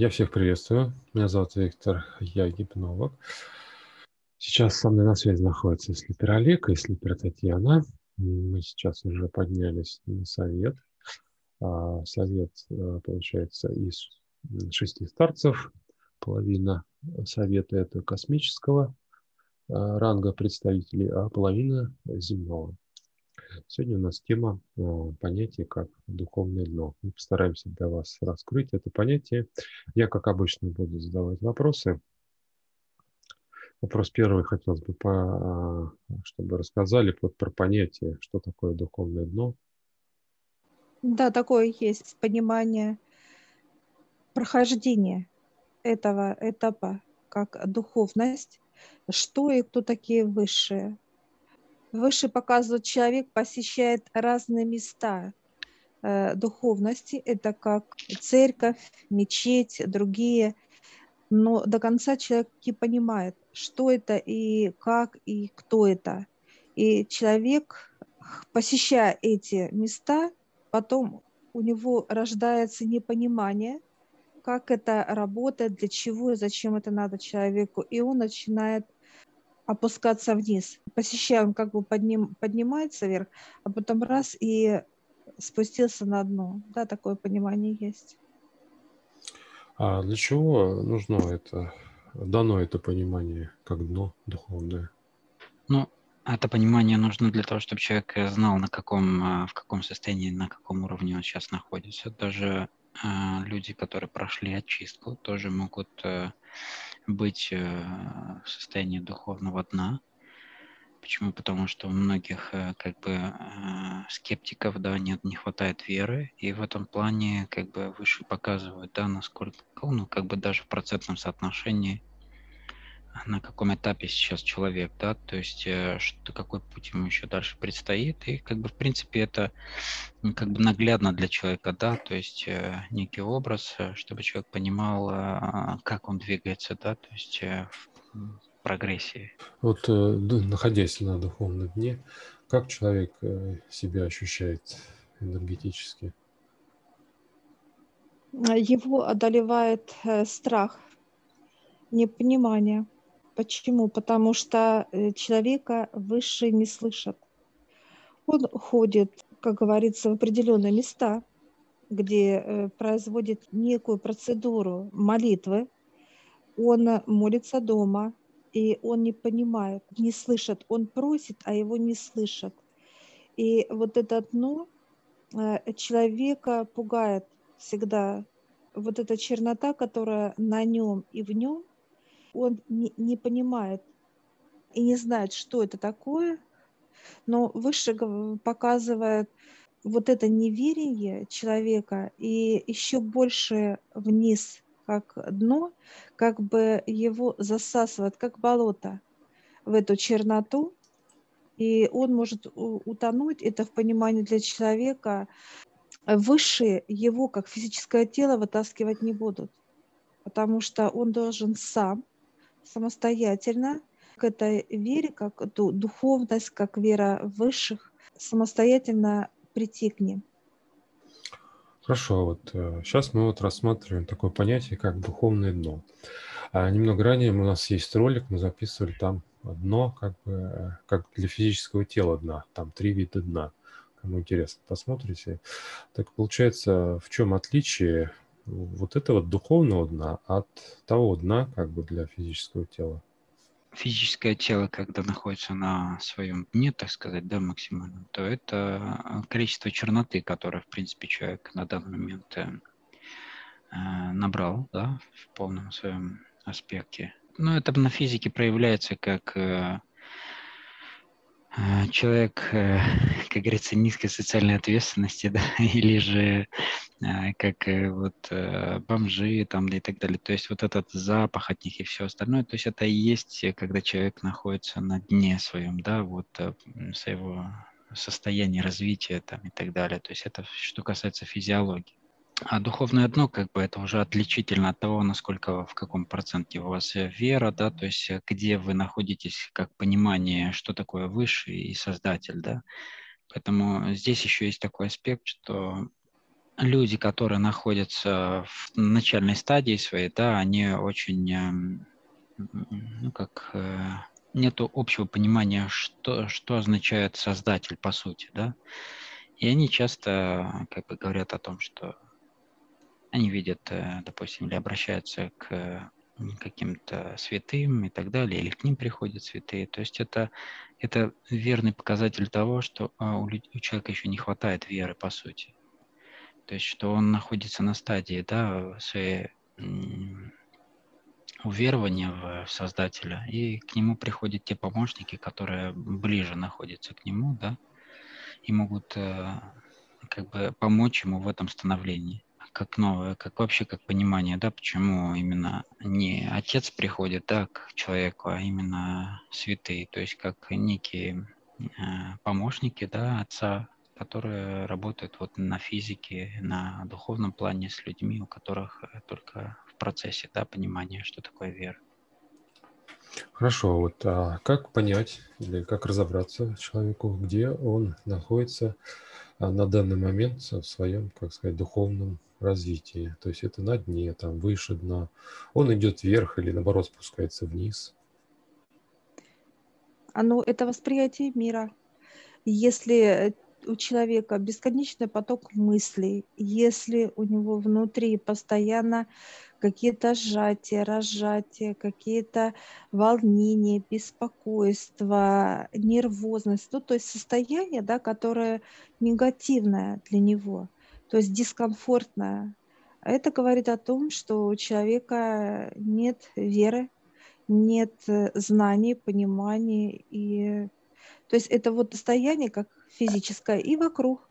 Я всех приветствую. Меня зовут Виктор, я гипнолог. Сейчас со мной на связи находится слипер Олег и слипер Татьяна. Мы сейчас уже поднялись на совет. А, совет, э, получается, из шести старцев. Половина совета – это космического э, ранга представителей, а половина – земного. Сегодня у нас тема э, понятия как духовное дно. Мы постараемся для вас раскрыть это понятие. Я, как обычно, буду задавать вопросы. Вопрос первый хотелось бы, по, э, чтобы рассказали вот про понятие, что такое духовное дно. Да, такое есть понимание прохождения этого этапа как духовность, что и кто такие высшие, Выше показывает, человек посещает разные места э, духовности. Это как церковь, мечеть, другие. Но до конца человек не понимает, что это и как, и кто это. И человек, посещая эти места, потом у него рождается непонимание, как это работает, для чего и зачем это надо человеку. И он начинает опускаться вниз. Посещаем, как бы подним, поднимается вверх, а потом раз и спустился на дно. Да, такое понимание есть. А для чего нужно это, дано это понимание, как дно духовное? Ну, это понимание нужно для того, чтобы человек знал, на каком, а, в каком состоянии, на каком уровне он сейчас находится. Даже э, люди, которые прошли очистку, тоже могут э, быть э, в состоянии духовного дна. Почему? Потому что у многих э, как бы э, скептиков, да, нет, не хватает веры, и в этом плане как бы выше показывают, да, насколько, ну, как бы даже в процентном соотношении на каком этапе сейчас человек, да, то есть э, что, какой путь ему еще дальше предстоит, и как бы в принципе это как бы наглядно для человека, да, то есть э, некий образ, э, чтобы человек понимал, как он двигается, да, то есть в прогрессии. Вот находясь на духовном дне, как человек себя ощущает энергетически? Его одолевает страх, непонимание. Почему? Потому что э, человека выше не слышат. Он ходит, как говорится, в определенные места, где э, производит некую процедуру молитвы. Он молится дома, и он не понимает, не слышит. Он просит, а его не слышат. И вот это дно э, человека пугает всегда. Вот эта чернота, которая на нем и в нем, он не, не понимает и не знает, что это такое, но выше показывает вот это неверие человека и еще больше вниз, как дно, как бы его засасывает, как болото в эту черноту, и он может утонуть. Это в понимании для человека. Выше его, как физическое тело, вытаскивать не будут, потому что он должен сам самостоятельно к этой вере, как эту духовность, как вера высших, самостоятельно прийти к ним. Хорошо, вот сейчас э, мы вот рассматриваем такое понятие, как духовное дно. А немного ранее у нас есть ролик, мы записывали там дно, как бы, э, как для физического тела дна, там три вида дна. Кому интересно, посмотрите. Так получается, в чем отличие вот этого духовного дна от того дна как бы для физического тела? Физическое тело, когда находится на своем дне, так сказать, да, максимально, то это э, количество черноты, которое, в принципе, человек на данный момент э, э, набрал, да, в полном своем аспекте. Но это на физике проявляется как человек, э, как говорится, низкой социальной ответственности, да, или же как э, вот э, бомжи там и так далее. То есть вот этот запах от них и все остальное, то есть это и есть, когда человек находится на дне своем, да, вот своего состояния развития там и так далее. То есть это что касается физиологии. А духовное дно, как бы, это уже отличительно от того, насколько, в каком проценте у вас э, вера, да, то есть э, где вы находитесь, как понимание, что такое высший и создатель, да. Поэтому здесь еще есть такой аспект, что люди, которые находятся в начальной стадии своей, да, они очень, эм, ну, как, э, нету общего понимания, что, что означает создатель, по сути, да. И они часто, как бы, говорят о том, что они видят, э, допустим, или обращаются к каким-то святым и так далее, или к ним приходят святые. То есть это, это верный показатель того, что а, у, у человека еще не хватает веры, по сути. То есть что он находится на стадии да, своей уверования в Создателя, и к нему приходят те помощники, которые ближе находятся к нему, да, и могут э, как бы помочь ему в этом становлении. Как новое, как вообще как понимание, да, почему именно не отец приходит, да, к человеку, а именно святые, то есть как некие э, помощники, да, отца, которые работают вот на физике, на духовном плане с людьми, у которых э, только в процессе, да, понимания, что такое вера. Хорошо, вот а как понять или как разобраться человеку, где он находится а, на данный момент в своем, как сказать, духовном развитии. То есть это на дне, там выше дна. Он идет вверх или наоборот спускается вниз. Оно, это восприятие мира. Если у человека бесконечный поток мыслей, если у него внутри постоянно какие-то сжатия, разжатия, какие-то волнения, беспокойство, нервозность, ну, то есть состояние, да, которое негативное для него, то есть дискомфортное. Это говорит о том, что у человека нет веры, нет э, знаний, понимания. И... То есть это вот состояние как физическое и вокруг.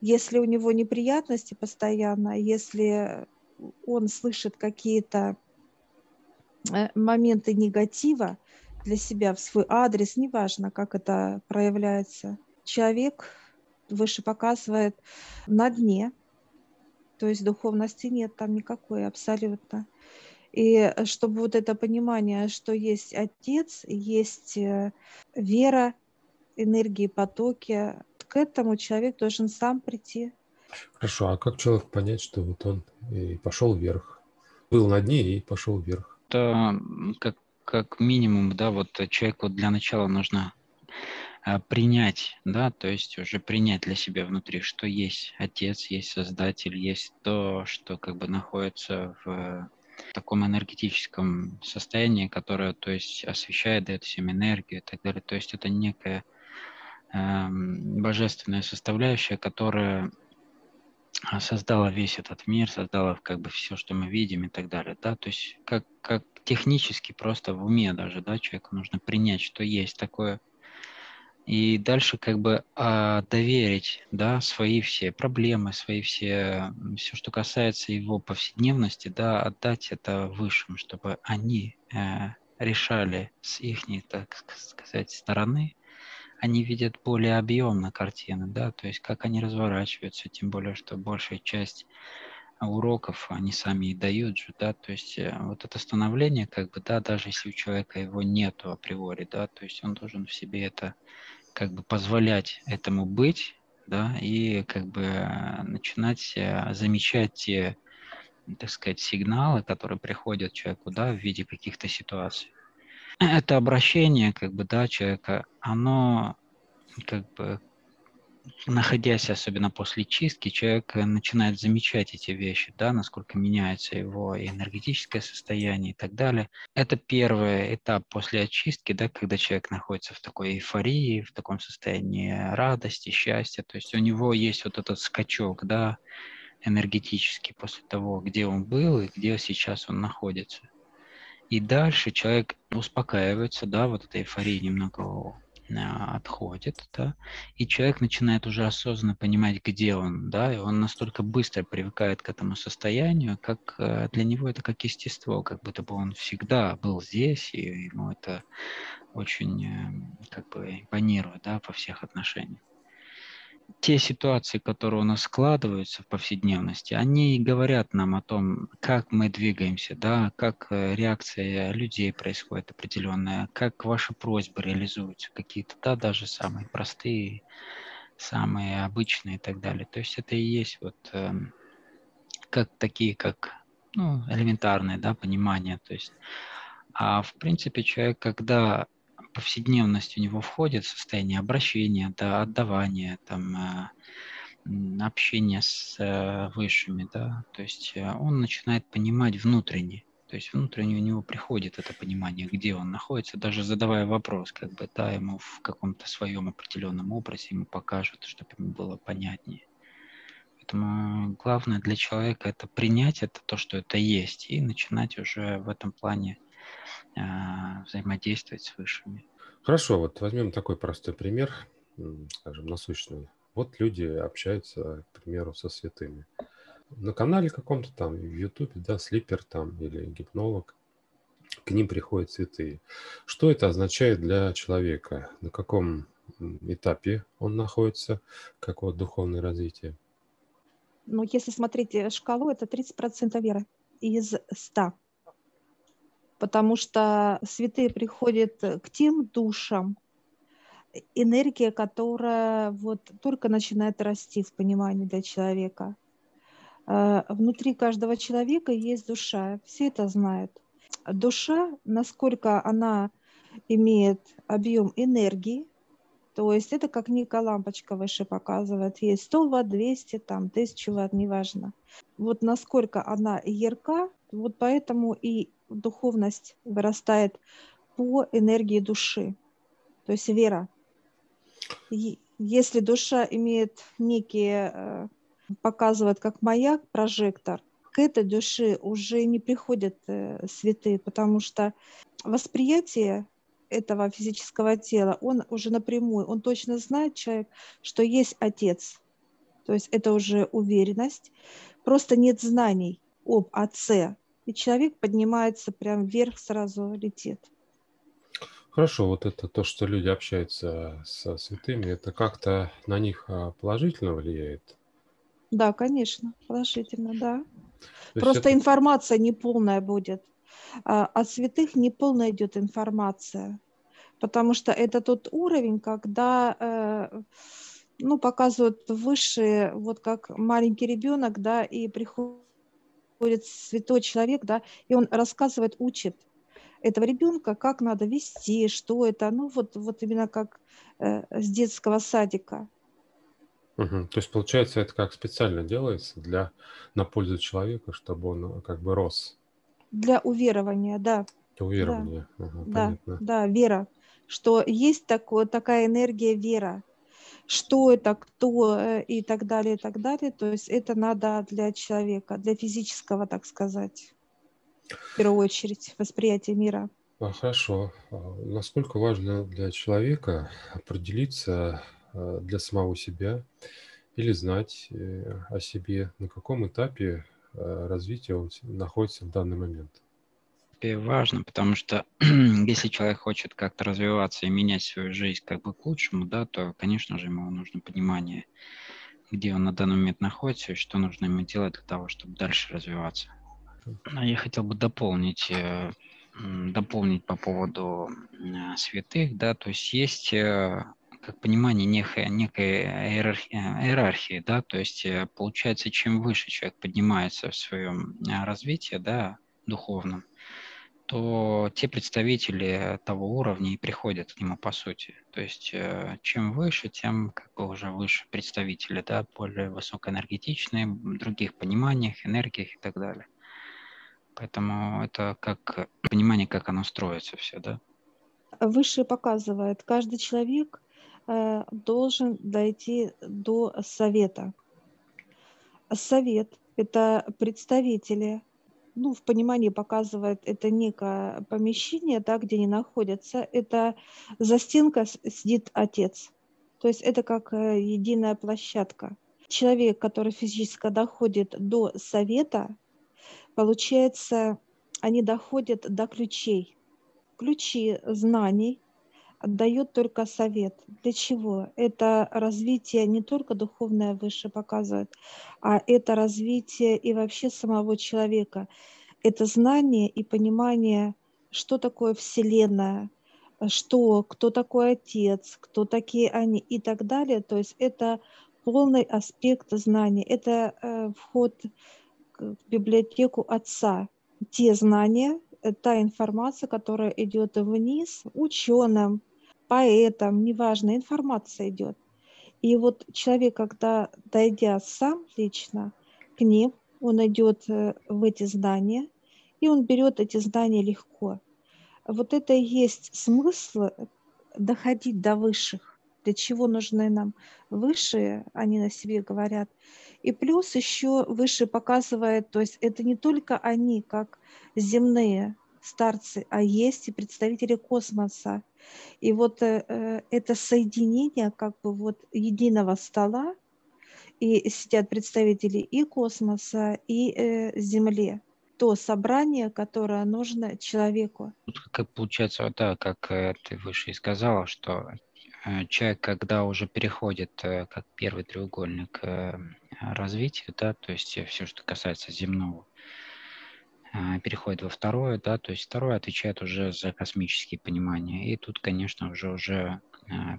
Если у него неприятности постоянно, если он слышит какие-то э, моменты негатива для себя в свой адрес, неважно, как это проявляется, человек выше показывает на дне, то есть духовности нет там никакой абсолютно. И чтобы вот это понимание, что есть Отец, есть э, вера, энергии, потоки, к этому человек должен сам прийти. Хорошо, а как человек понять, что вот он и пошел вверх? Был на дне и пошел вверх. Это как, как минимум, да, вот человеку для начала нужно а, принять, да, то есть уже принять для себя внутри, что есть Отец, есть Создатель, есть то, что как бы находится в таком энергетическом состоянии, которое, то есть, освещает, дает всем энергию и так далее. То есть это некая э, божественная составляющая, которая а, создала весь этот мир, создала как бы все, что мы видим и так далее, да, то есть как, как технически просто в уме даже, да, человеку нужно принять, что есть такое, и дальше как бы а, доверить, да, свои все проблемы, свои все, все, что касается его повседневности, да, отдать это высшим, чтобы они э, решали с их, так сказать, стороны, они видят более объемно картины, да, то есть как они разворачиваются, тем более, что большая часть уроков они сами и дают же, да, то есть э, вот это становление, как бы, да, даже если у человека его нету априори, да, то есть он должен в себе это, как бы, позволять этому быть, да, и как бы э, начинать э, замечать те, так сказать, сигналы, которые приходят человеку, да, в виде каких-то ситуаций это обращение, как бы, да, человека, оно, как бы, находясь особенно после чистки, человек начинает замечать эти вещи, да, насколько меняется его энергетическое состояние и так далее. Это первый этап после очистки, да, когда человек находится в такой эйфории, в таком состоянии радости, счастья, то есть у него есть вот этот скачок, да, энергетический после того, где он был и где сейчас он находится. И дальше человек успокаивается, да, вот эта эйфория немного а, отходит, да, и человек начинает уже осознанно понимать, где он, да, и он настолько быстро привыкает к этому состоянию, как э, для него это как естество, как будто бы он всегда был здесь, и ему это очень э, как бы импонирует, да, во всех отношениях те ситуации, которые у нас складываются в повседневности, они говорят нам о том, как мы двигаемся, да, как э, реакция людей происходит определенная, как ваши просьбы реализуются, какие-то, да, даже самые простые самые обычные и так далее. То есть это и есть вот э, как такие, как ну, элементарное да, понимание. То есть, а в принципе человек, когда повседневность у него входит состояние обращения, да, отдавания, там, э, общения с э, высшими, да, то есть э, он начинает понимать внутренне, то есть внутренне у него приходит это понимание, где он находится, даже задавая вопрос, как бы, да, ему в каком-то своем определенном образе ему покажут, чтобы ему было понятнее. Поэтому главное для человека это принять это то, что это есть, и начинать уже в этом плане взаимодействовать с высшими. Хорошо, вот возьмем такой простой пример, скажем, насущный. Вот люди общаются, к примеру, со святыми. На канале каком-то там, в Ютубе, да, слипер там или гипнолог, к ним приходят святые. Что это означает для человека? На каком этапе он находится, какое духовное развитие? Ну, если смотреть э, шкалу, это 30% веры из 100. Потому что святые приходят к тем душам, энергия, которая вот только начинает расти в понимании для человека. А, внутри каждого человека есть душа, все это знают. Душа, насколько она имеет объем энергии, то есть это как некая лампочка выше показывает. Есть 100 ватт, 200, там, 1000 ватт, неважно. Вот насколько она ярка, вот поэтому и духовность вырастает по энергии души. То есть вера. Если душа имеет некие, э, показывает как маяк, прожектор, к этой душе уже не приходят э, святые, потому что восприятие этого физического тела, он уже напрямую, он точно знает, человек, что есть Отец. То есть это уже уверенность. Просто нет знаний об Отце. И человек поднимается прям вверх, сразу летит. Хорошо, вот это то, что люди общаются со святыми, это как-то на них а, положительно влияет? Да, конечно, положительно, да. То Просто это... информация неполная будет. А, от святых неполная идет информация, потому что это тот уровень, когда э, ну, показывают высшие, вот как маленький ребенок, да, и приходит святой человек, да, и он рассказывает, учит этого ребенка, как надо вести, что это, ну вот, вот именно как э, с детского садика. Угу. То есть, получается, это как специально делается для, на пользу человека, чтобы он как бы рос для уверования, да. Для уверования, да. Ага, да, понятно. да, вера, что есть такое, такая энергия вера, что это, кто э, и так далее, и так далее. То есть это надо для человека, для физического, так сказать, в первую очередь, восприятия мира. А, хорошо. А насколько важно для человека определиться а, для самого себя или знать э, о себе, на каком этапе Э, развития он находится в данный момент? важно, потому что если человек хочет как-то развиваться и менять свою жизнь как бы к лучшему, да, то, конечно же, ему нужно понимание, где он на данный момент находится и что нужно ему делать для того, чтобы дальше развиваться. А я хотел бы дополнить, э, дополнить по поводу э, святых, да, то есть есть как понимание некой, некой иерархии, иерархии, да, то есть э, получается, чем выше человек поднимается в своем э, развитии, да, духовном, то те представители того уровня и приходят к нему по сути. То есть э, чем выше, тем как бы уже выше представители, да, более высокоэнергетичные, в других пониманиях, энергиях и так далее. Поэтому это как понимание, как оно строится все, да. Выше показывает, каждый человек Э, должен дойти до совета. Совет – это представители, ну, в понимании показывает, это некое помещение, да, где они находятся, это за стенкой сидит отец. То есть это как э, единая площадка. Человек, который физически доходит до совета, получается, они доходят до ключей. Ключи знаний, отдает только совет. Для чего? Это развитие не только духовное выше показывает, а это развитие и вообще самого человека. Это знание и понимание, что такое Вселенная, что, кто такой отец, кто такие они и так далее. То есть это полный аспект знания. Это э, вход в библиотеку отца. Те знания, э, та информация, которая идет вниз ученым, поэтам, неважно, информация идет. И вот человек, когда дойдя сам лично к ним, он идет э, в эти знания, и он берет эти знания легко. Вот это и есть смысл доходить до высших для чего нужны нам высшие, они на себе говорят. И плюс еще выше показывает, то есть это не только они, как земные старцы, а есть и представители космоса. И вот э, э это соединение как бы вот единого стола, и сидят представители и космоса, и э, Земли то собрание, которое нужно человеку. Тут как получается, да, как э, ты выше и сказала, что Э, человек, когда уже переходит как первый треугольник развития, да, то есть все, что касается земного, переходит во второе, да, то есть второе отвечает уже за космические понимания. И тут, конечно, уже уже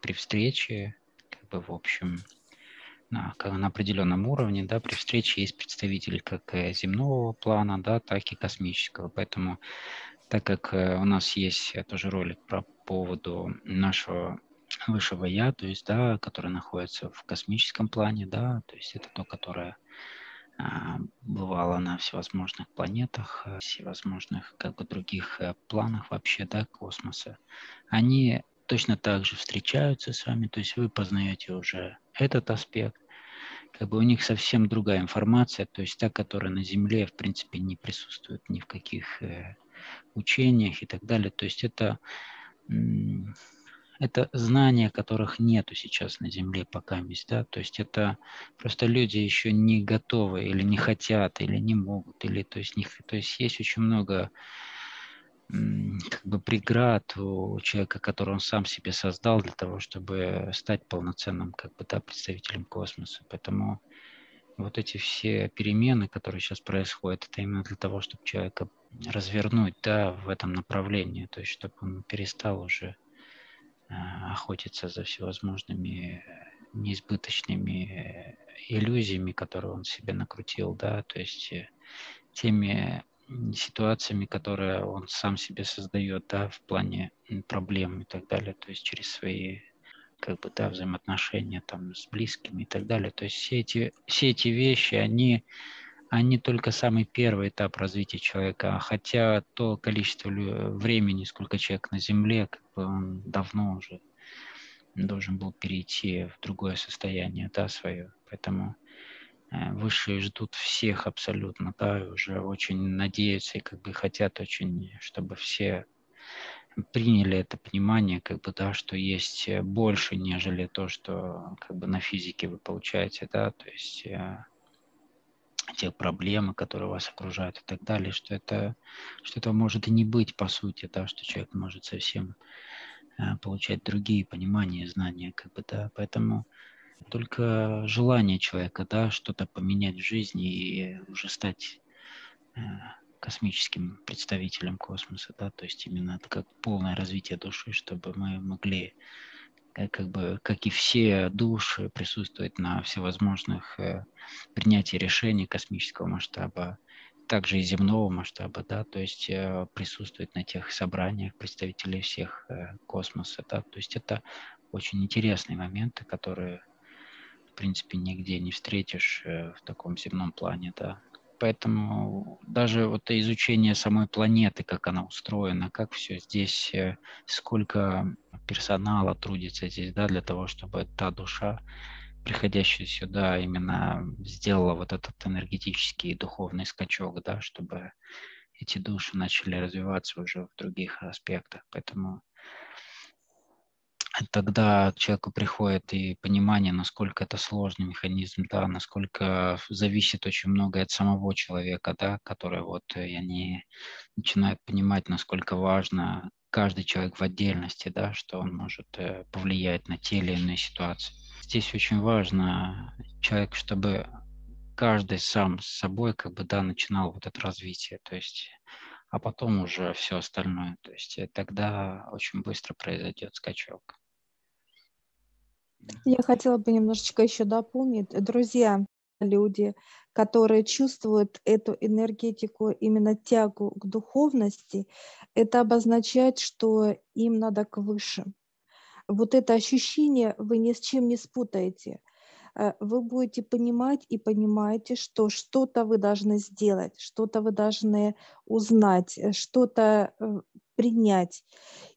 при встрече, как бы в общем, на, на определенном уровне, да, при встрече есть представители как земного плана, да, так и космического. Поэтому, так как у нас есть тоже ролик про поводу нашего высшего я, то есть, да, которое находится в космическом плане, да, то есть это то, которое а, бывало на всевозможных планетах, э, всевозможных как бы других э, планах вообще, да, космоса. Они точно так же встречаются с вами, то есть вы познаете уже этот аспект, как бы у них совсем другая информация, то есть та, которая на Земле, в принципе, не присутствует ни в каких э, учениях и так далее. То есть это это знания, которых нету сейчас на Земле пока есть, да, то есть это просто люди еще не готовы или не хотят, или не могут, или то есть, не, то есть есть очень много как бы преград у человека, который он сам себе создал для того, чтобы стать полноценным как бы, да, представителем космоса. Поэтому вот эти все перемены, которые сейчас происходят, это именно для того, чтобы человека развернуть да, в этом направлении, то есть чтобы он перестал уже Э, охотиться за всевозможными э, неизбыточными э, иллюзиями, которые он себе накрутил, да, то есть теми ситуациями, которые он сам себе создает, да, в плане проблем и так далее, то есть через свои как бы, да, взаимоотношения там с близкими и так далее. То есть все эти, все эти вещи, они они только самый первый этап развития человека, хотя то количество времени, сколько человек на Земле, он давно уже должен был перейти в другое состояние, да, свое. Поэтому э, высшие ждут всех абсолютно, да, и уже очень надеются и как бы хотят очень, чтобы все приняли это понимание, как бы, да, что есть больше, нежели то, что как бы на физике вы получаете, да, то есть э, те проблемы, которые вас окружают и так далее, что это, что этого может и не быть по сути, да, что человек может совсем э, получать другие понимания, знания, как бы, да, поэтому только желание человека, да, что-то поменять в жизни и уже стать э, космическим представителем космоса, да, то есть именно это как полное развитие души, чтобы мы могли как бы, как и все души, присутствует на всевозможных э, принятии решений космического масштаба, также и земного масштаба, да, то есть э, присутствует на тех собраниях представителей всех э, космоса, да, то есть это очень интересные моменты, которые, в принципе, нигде не встретишь э, в таком земном плане, да, Поэтому даже вот изучение самой планеты, как она устроена, как все здесь, э, сколько персонала трудится здесь, да, для того, чтобы та душа, приходящая сюда, именно сделала вот этот энергетический и духовный скачок, да, чтобы эти души начали развиваться уже в других аспектах. Поэтому тогда к человеку приходит и понимание, насколько это сложный механизм, да, насколько зависит очень многое от самого человека, да, который вот, и э, они начинают понимать, насколько важно каждый человек в отдельности, да, что он может э, повлиять на те или иные ситуации. Здесь очень важно человек, чтобы каждый сам с собой как бы, да, начинал вот это развитие, то есть а потом уже все остальное. То есть э, тогда очень быстро произойдет скачок. Я хотела бы немножечко еще дополнить. Друзья, люди, которые чувствуют эту энергетику, именно тягу к духовности, это обозначает, что им надо к высшим. Вот это ощущение вы ни с чем не спутаете – Э, вы будете понимать и понимаете, что что-то вы должны сделать, что-то вы должны узнать, э, что-то э, принять.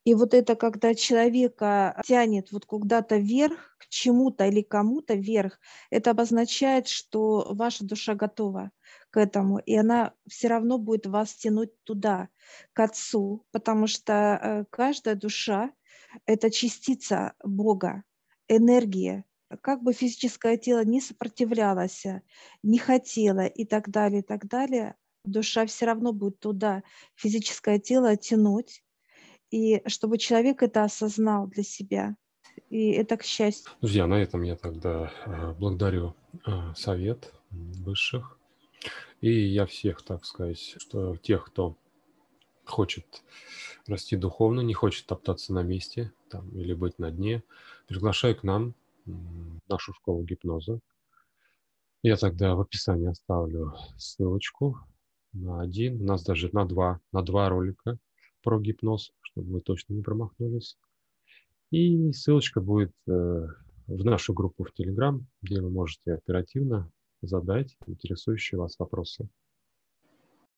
И вот это, когда человека тянет вот куда-то вверх, к чему-то или кому-то вверх, это обозначает, что ваша душа готова к этому, и она все равно будет вас тянуть туда, к Отцу, потому что каждая душа – это частица Бога, энергия, как бы физическое тело не сопротивлялось, не хотело и так далее, и так далее, душа все равно будет туда физическое тело тянуть, и чтобы человек это осознал для себя. И это к счастью. Друзья, на этом я тогда э, благодарю э, совет высших. И я всех, так сказать, что тех, кто хочет расти духовно, не хочет топтаться на месте там, или быть на дне, приглашаю к нам нашу школу гипноза. Я тогда в описании оставлю ссылочку на один, у нас даже на два, на два ролика про гипноз, чтобы вы точно не промахнулись. И ссылочка будет э, в нашу группу в Telegram, где вы можете оперативно задать интересующие вас вопросы.